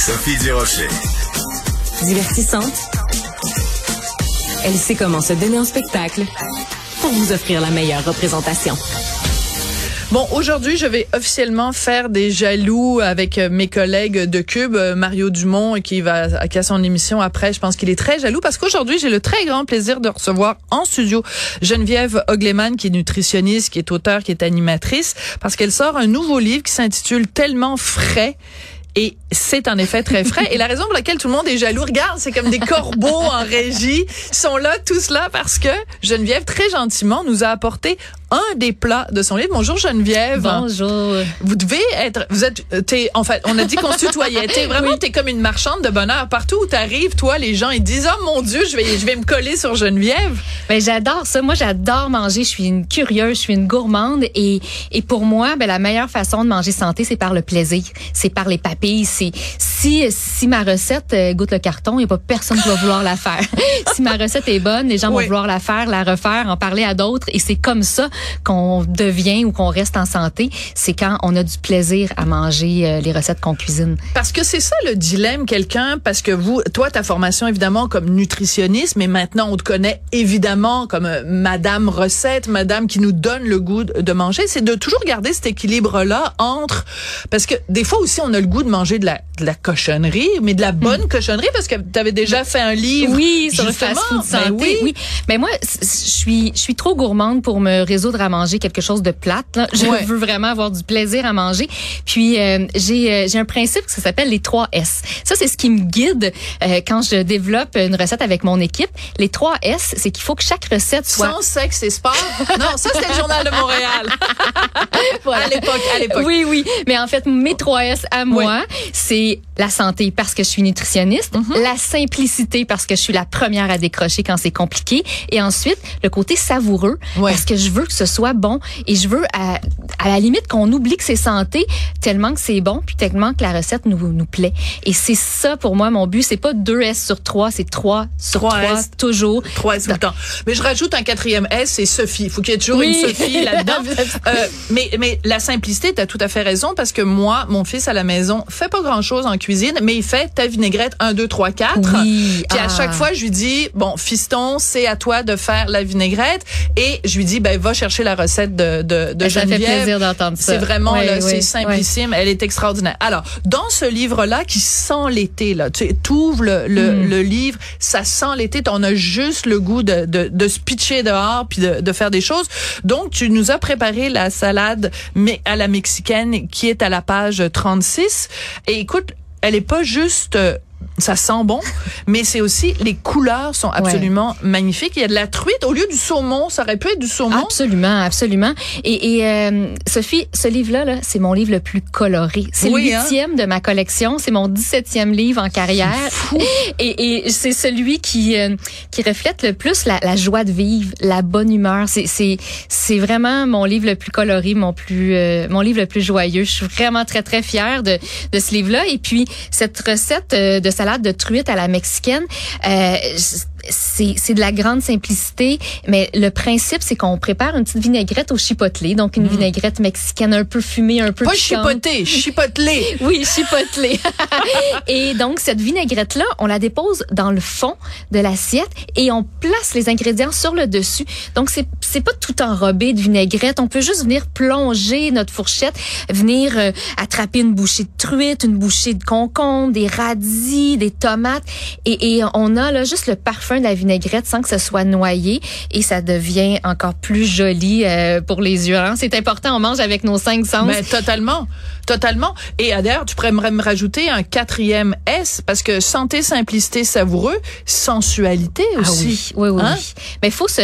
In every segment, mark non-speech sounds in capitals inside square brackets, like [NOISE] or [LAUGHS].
Sophie Durocher. Divertissante. Elle sait comment se donner en spectacle pour vous offrir la meilleure représentation. Bon, aujourd'hui, je vais officiellement faire des jaloux avec euh, mes collègues de Cube, euh, Mario Dumont, qui va qui a son émission après. Je pense qu'il est très jaloux parce qu'aujourd'hui, j'ai le très grand plaisir de recevoir en studio Geneviève Ogleman, qui est nutritionniste, qui est auteure, qui est animatrice, parce qu'elle sort un nouveau livre qui s'intitule Tellement frais et c'est en effet très frais. Et la raison pour laquelle tout le monde est jaloux, regarde, c'est comme des corbeaux en régie. Ils sont là, tous là, parce que Geneviève, très gentiment, nous a apporté un des plats de son livre. Bonjour Geneviève. Bonjour. Vous devez être, vous êtes, t'es, en fait, on a dit qu'on se tutoyait. T'es vraiment, t'es comme une marchande de bonheur. Partout où t'arrives, toi, les gens, ils disent, oh mon Dieu, je vais, je vais me coller sur Geneviève. Ben, j'adore ça. Moi, j'adore manger. Je suis une curieuse, je suis une gourmande. Et, et pour moi, ben, la meilleure façon de manger santé, c'est par le plaisir. C'est par les papilles. C'est, si, si ma recette euh, goûte le carton, il n'y a pas personne qui va vouloir la faire. [LAUGHS] si ma recette est bonne, les gens vont vouloir la faire, la refaire, en parler à d'autres. Et c'est comme ça qu'on devient ou qu'on reste en santé, c'est quand on a du plaisir à manger euh, les recettes qu'on cuisine. Parce que c'est ça le dilemme, quelqu'un, parce que vous, toi, ta formation évidemment comme nutritionniste, mais maintenant on te connaît évidemment comme euh, Madame recette, Madame qui nous donne le goût de manger, c'est de toujours garder cet équilibre-là entre, parce que des fois aussi on a le goût de manger de la, de la cochonnerie, mais de la bonne hmm. cochonnerie, parce que tu avais déjà fait un livre. Oui, sur le fast-food ben santé. oui. oui. Mais moi, je suis, je suis trop gourmande pour me résoudre à manger quelque chose de plate. Je veux vraiment avoir du plaisir à manger. Puis euh, j'ai euh, j'ai un principe qui s'appelle les 3 S. Ça c'est ce qui me guide euh, quand je développe une recette avec mon équipe. Les 3 S, c'est qu'il faut que chaque recette soit sans sexe et sport? non, ça c'était le journal de Montréal. voilà. [LAUGHS] À l'époque, à l'époque. Oui, oui. Mais en fait, mes 3 S à moi, c'est la santé parce que je suis nutritionniste, mm-hmm. la simplicité parce que je suis la première à décrocher quand c'est compliqué, et ensuite le côté savoureux parce que je veux que ce soit bon et je veux à, à la limite qu'on oublie que c'est santé tellement que c'est bon puis tellement que la recette nous nous plaît. Et c'est ça pour moi mon but, c'est pas 2 S sur 3, c'est 3 sur 3, toujours. 3 S tout le temps. Mais je rajoute un quatrième S, c'est Sophie. Il faut qu'il y ait toujours une Sophie [LAUGHS] là-dedans. euh, mais mais la simplicité, tu as tout à fait raison parce que moi, mon fils à la maison fait pas grand-chose en cuisine, mais il fait ta vinaigrette 1 2 3 4. Oui. Puis à chaque ah. fois, je lui dis bon, fiston, c'est à toi de faire la vinaigrette et je lui dis ben va chercher la recette de, de, de ça Geneviève. fait plaisir d'entendre ça. C'est vraiment, là, c'est simplissime. Elle est extraordinaire. Alors, dans ce livre-là, qui sent l'été, là, tu ouvres le, le, mm. le, livre, ça sent l'été. On a juste le goût de, de, de se pitcher dehors puis de, de faire des choses. Donc, tu nous as préparé la salade mais à la mexicaine qui est à la page 36. Et écoute, elle est pas juste euh, ça sent bon, mais c'est aussi les couleurs sont absolument magnifiques. Il y a de la truite au lieu du saumon, ça aurait pu être du saumon. Absolument, absolument. Et, et euh, Sophie, ce livre-là, -là, c'est mon livre le plus coloré. C'est le hein? huitième de ma collection. C'est mon dix-septième livre en carrière. [LAUGHS] Et, et c'est celui qui euh, qui reflète le plus la, la, joie de vivre, la bonne humeur. C'est c'est c'est vraiment mon livre le plus coloré, mon plus euh, mon livre le plus joyeux. Je suis vraiment très très fière de de ce livre-là. Et puis cette recette de salade de truite à la mexicaine. Euh, c'est de la grande simplicité, mais le principe, c'est qu'on prépare une petite vinaigrette au chipotelé, donc une mm. vinaigrette mexicaine un peu fumée, un peu Pas chipotée, chipotelé. [LAUGHS] oui, chipotelé. [LAUGHS] et donc, cette vinaigrette-là, on la dépose dans le fond de l'assiette et on place les ingrédients sur le dessus. Donc, c'est c'est pas tout enrobé de vinaigrette. On peut juste venir plonger notre fourchette, venir euh, attraper une bouchée de truite, une bouchée de concombre, des radis, des tomates, et, et on a là juste le parfum de la vinaigrette sans que ce soit noyé et ça devient encore plus joli euh, pour les yeux. Hein. C'est important, on mange avec nos cinq sens. Mais totalement, totalement. Et d'ailleurs, tu pourrais me rajouter un quatrième S parce que santé, simplicité, savoureux, sensualité ah aussi. Ah oui, oui, oui. Hein? Mais il faut se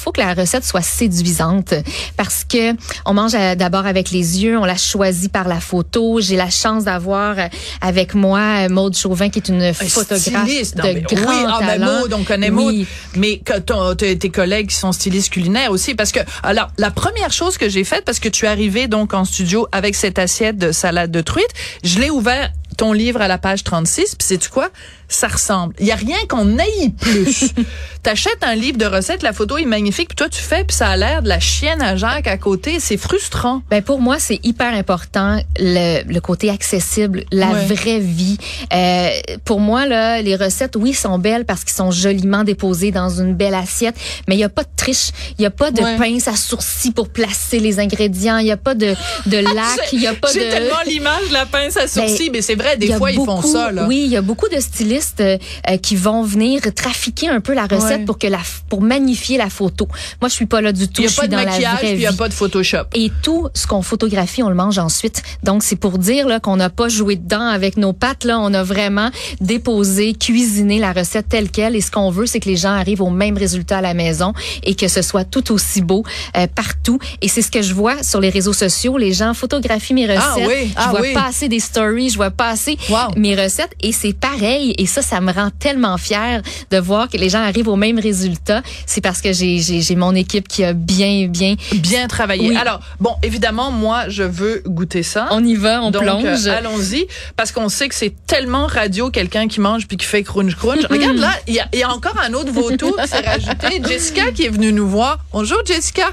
faut que la recette soit séduisante parce que on mange euh, d'abord avec les yeux, on la choisit par la photo. J'ai la chance d'avoir euh, avec moi Maude Chauvin qui est une photographe de grand oui, ah, ben Maude, on connaît Maude, mais que tes collègues qui sont stylistes culinaires aussi. Parce que alors la première chose que j'ai faite parce que tu es arrivé donc en studio avec cette assiette de salade de truite, je l'ai ouvert ton livre à la page 36 puis c'est tu quoi? Ça ressemble. Il y a rien qu'on aille plus. [LAUGHS] T'achètes un livre de recettes, la photo est magnifique, puis toi tu fais, puis ça a l'air de la chienne à Jacques à côté. C'est frustrant. Ben pour moi, c'est hyper important le, le, côté accessible, la vraie vie. Euh, pour moi là, les recettes, oui, sont belles parce qu'ils sont joliment déposés dans une belle assiette, mais il y a pas de triche, il y a pas de pince à sourcils pour placer les ingrédients, il y a pas de de [LAUGHS] lac, il y a pas de. J'ai tellement l'image de la pince à sourcils, ben, mais c'est vrai, des fois ils font ça. Là. Oui, il y a beaucoup de stylistes euh, qui vont venir trafiquer un peu la recette pour que la pour magnifier la photo. Moi, je suis pas là du tout. Il y a pas de maquillage, puis il y a pas de Photoshop. Et tout ce qu'on photographie, on le mange ensuite. Donc c'est pour dire là qu'on n'a pas joué dedans avec nos pattes là, on a vraiment déposé, cuisiné la recette telle quelle. Et ce qu'on veut, c'est que les gens arrivent au même résultat à la maison et que ce soit tout aussi beau euh, partout. Et c'est ce que je vois sur les réseaux sociaux. Les gens photographient mes ah recettes. Ah oui, ah je vois oui. passer des stories, je vois passer mes recettes et c'est pareil. Et ça, ça me rend tellement fière de voir que les gens arrivent au même résultat. C'est parce que j'ai j'ai mon équipe qui a bien bien bien travaillé. Alors bon, évidemment, moi, je veux goûter ça. On y va, on Donc, plonge. Euh, allons-y, parce qu'on sait que c'est tellement radio quelqu'un qui mange puis qui fait crunch crunch. Regarde là, il y a, y a, encore un autre vautour qui s'est rajouté. [LAUGHS] Jessica qui est venue nous voir. Bonjour Jessica.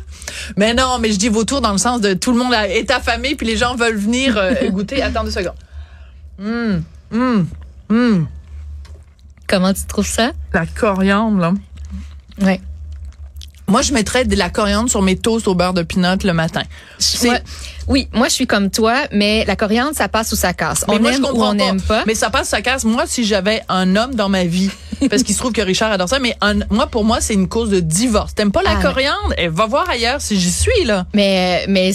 Mais non, mais je dis vautour dans le sens de tout le monde est affamé puis les gens veulent venir euh, goûter. Attends deux secondes. Hum, hum, hum. Comment tu trouves ça? La coriandre, là. Ouais. Moi, je mettrais de la coriandre sur mes toasts au beurre de pinot le matin. Ouais. Oui, moi je suis comme toi, mais la coriandre, ça passe ou ça casse. on aime ou on n'aime pas. Mais ça passe ou ça casse. Moi, si j'avais un homme dans ma vie, [LAUGHS] parce qu'il se trouve que Richard adore ça, mais moi, pour moi, c'est une cause de divorce. T'aimes pas la ah, coriandre? Elle va voir ailleurs si j'y suis, là. Mais, mais,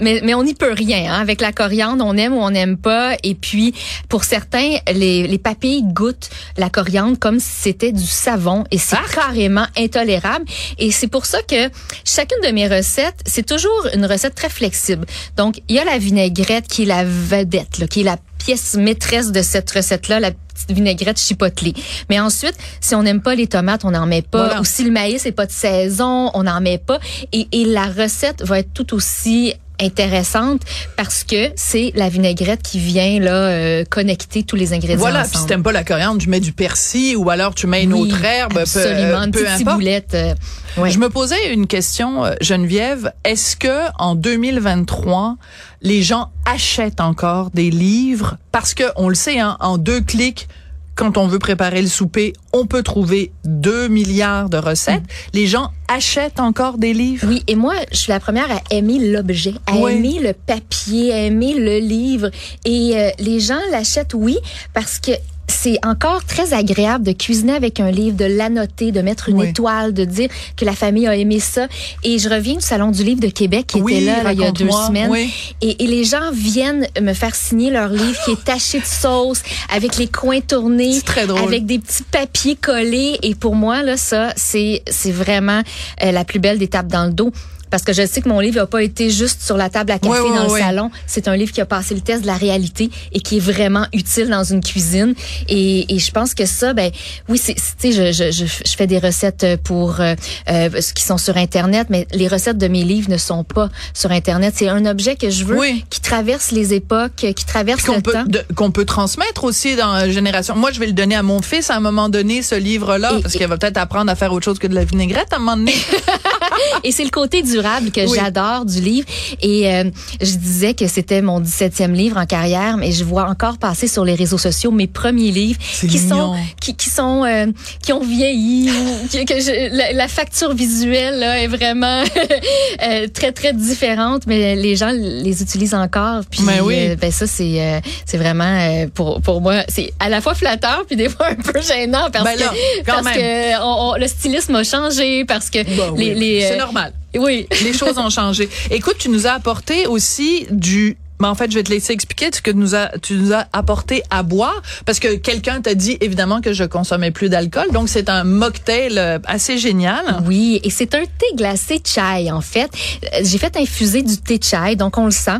mais, mais on n'y peut rien. Hein. Avec la coriandre, on aime ou on n'aime pas. Et puis, pour certains, les, les papilles goûtent la coriandre comme si c'était du savon. Et c'est ah! carrément intolérable. Et c'est pour ça que chacune de mes recettes, c'est toujours une recette très flexible. Donc, il y a la vinaigrette qui est la vedette, là, qui est la pièce maîtresse de cette recette-là, la petite vinaigrette chipotelée. Mais ensuite, si on n'aime pas les tomates, on n'en met pas. Ou si le maïs n'est pas de saison, on n'en met pas. Et, et la recette va être tout aussi intéressante parce que c'est la vinaigrette qui vient là euh, connecter tous les ingrédients Voilà, puis si t'aimes pas la coriandre, tu mets du persil ou alors tu mets une autre herbe, absolument, peu, peu une ciboulette. Euh, Je me posais une question euh, Geneviève, est-ce que en 2023 les gens achètent encore des livres? Parce que on le sait hein, en deux clics quand on veut préparer le souper, on peut trouver 2 milliards de recettes. Mm. Les gens achètent encore des livres. Oui, et moi, je suis la première à aimer l'objet, à aimer le papier, à aimer le livre. Et euh, les gens l'achètent, oui, parce que c'est encore très agréable de cuisiner avec un livre, de l'annoter, de mettre une étoile, de dire que la famille a aimé ça. Et je reviens du Salon du livre de Québec qui était là, il y a deux semaines. Et, et, les gens viennent me faire signer leur livre qui est taché de sauce, avec les coins tournés, avec des petits papiers collés. Et pour moi, là, ça, c'est vraiment euh, la plus belle des tapes dans le dos parce que je sais que mon livre n'a pas été juste sur la table à café dans le salon. C'est un livre qui a passé le test de la réalité et qui est vraiment utile dans une cuisine. Et, et je pense que ça, ben oui, c'est, tu sais, je, je, je, fais des recettes pour euh, euh, qui sont sur Internet, mais les recettes de mes livres ne sont pas sur Internet. C'est un objet que je veux qui traverse les époques, qui traverse le peut, temps. Qu'on peut transmettre aussi dans la génération. Moi, je vais le donner à mon fils à un moment donné, ce livre-là, parce qu'il va peut-être apprendre à faire autre chose que de la vinaigrette à un moment donné. [LAUGHS] [LAUGHS] et c'est le côté durable que j'adore du livre. Et euh, je disais que c'était mon 17e livre en carrière, mais je vois encore passer sur les réseaux sociaux mes premiers livres qui sont qui, qui sont euh, qui ont vieilli que, que la, facture visuelle là, est vraiment [LAUGHS] euh, très très différente, mais les gens les utilisent encore. Puis ben, oui. ben ça c'est c'est vraiment pour pour moi c'est à la fois flatteur puis des fois un peu gênant parce ben que parce que on, le stylisme a changé parce que ben les, les c'est normal. Oui. Les choses ont changé. Écoute, tu nous as apporté aussi du mais en fait, je vais te laisser expliquer ce que nous a, tu nous as apporté à boire parce que quelqu'un t'a dit évidemment que je consommais plus d'alcool. Donc c'est un mocktail euh, assez génial. Oui, et c'est un thé glacé chai en fait. Euh, j'ai fait infuser du thé chai, donc on le sent.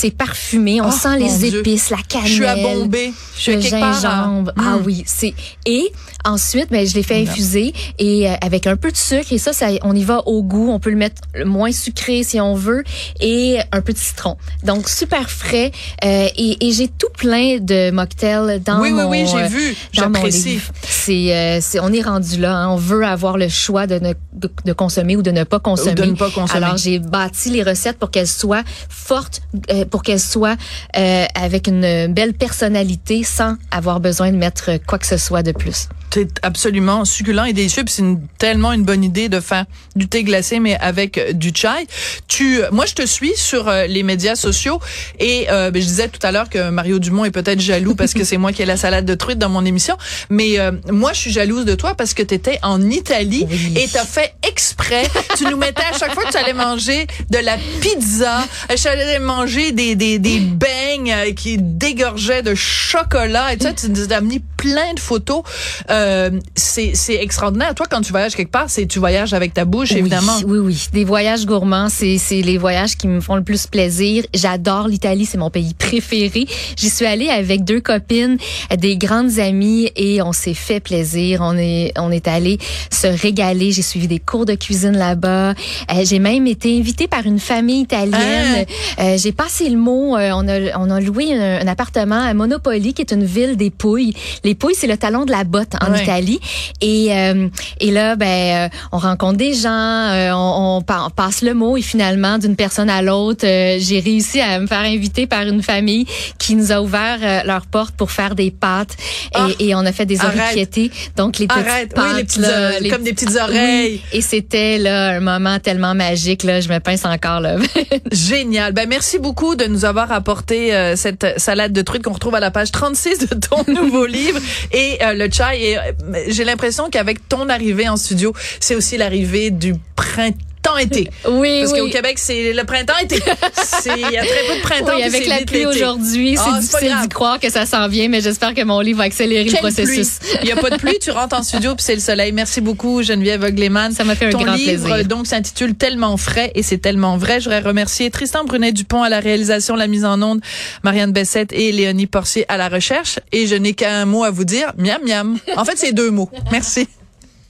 C'est parfumé, on Oh, sent les Dieu. épices, la cannelle. Je suis à Bombay. Je suis le part, hein. gingembre. Ah Mm. oui, c'est et ensuite ben je l'ai fait infuser et euh, avec un peu de sucre et ça ça on y va au goût, on peut le mettre le moins sucré si on veut et un peu de citron. Donc super frais euh, et, et j'ai tout plein de mocktails dans Oui, oui, mon oui, j'ai euh, vu. dans mon J'apprécie. livre. C'est euh, c'est on est rendu là, hein. on veut avoir le choix de ne de, de consommer ou de ne pas consommer. de ne pas consommer. Alors j'ai bâti les recettes pour qu'elles soient fortes, euh, pour qu'elles soient euh, avec une belle personnalité sans avoir besoin de mettre quoi que ce soit de plus. C'est absolument succulent et délicieux. Puis c'est une- tellement une bonne idée de faire du thé glacé, mais avec euh, du chai. Tu, moi, je te suis sur euh, les médias sociaux et euh, ben, je disais tout à l'heure que Mario Dumont est peut-être jaloux parce que c'est moi qui ai la salade de truite dans mon émission. Mais euh, moi, je suis jalouse de toi parce que tu étais en Italie Oui. et t'as fait exprès. tu nous mettais à chaque fois que tu allais manger de la pizza, tu allais manger des des des beignes euh, qui dégorgeaient de chocolat et tout ça. Tu nous as mis plein de photos. Euh, c'est c'est extraordinaire. Toi, quand tu voyages quelque part, c'est tu voyages avec ta bouche, évidemment. Oui, oui, oui. Des voyages gourmands, c'est les voyages qui me font le plus plaisir. J'adore l'Italie, c'est mon pays préféré. J'y suis allée avec deux copines, des grandes amies et on s'est fait plaisir. On est on est allé se régaler. J'ai suivi des cours de cuisine là-bas. Euh, J'ai même été invitée par une famille italienne. Euh, J'ai passé le mot. euh, on a on a loué un, un appartement à Monopoli, qui est une ville des Pouilles. Les Pouilles, c'est le talon de la botte en Ouais. Italie. Et euh, et là, ben, euh, on rencontre des gens, euh, on, on pa- on passe le mot et finalement, d'une personne à l'autre, j'ai réussi à me faire inviter par une famille qui nous a ouvert leurs portes pour faire des pâtes et, Ah, et on a fait des arrête. oreilletés. Donc les petites Arrête, pâtes, oui, les petites, là, les comme des petites oreilles. Oui. Et c'était là un moment tellement magique là, je me pince encore là. [LAUGHS] Génial. Ben merci beaucoup de nous avoir apporté euh, cette salade de truite qu'on retrouve à la page 36 de ton [LAUGHS] nouveau livre et euh, le chai. Euh, j'ai l'impression qu'avec ton arrivée en studio, c'est aussi l'arrivée du printemps-été. [LAUGHS] oui, Parce oui. qu'au Québec, c'est le printemps-été. Il y a très peu de printemps. Oui, avec la pluie aujourd'hui, c'est Ah, c'est difficile d'y croire que ça s'en vient, mais j'espère que mon livre va accélérer le processus. pluie. Il n'y a pas de pluie, tu rentres en studio puis c'est le soleil. Merci beaucoup Geneviève Ogleman. Ça m'a fait un Ton grand livre plaisir. donc s'intitule Tellement frais et c'est tellement vrai. Je voudrais remercier Tristan Brunet Dupont à la réalisation, la mise en onde, Marianne Bessette et Léonie Porcier à la recherche et je n'ai qu'un mot à vous dire, miam miam. En fait, c'est deux mots. Merci.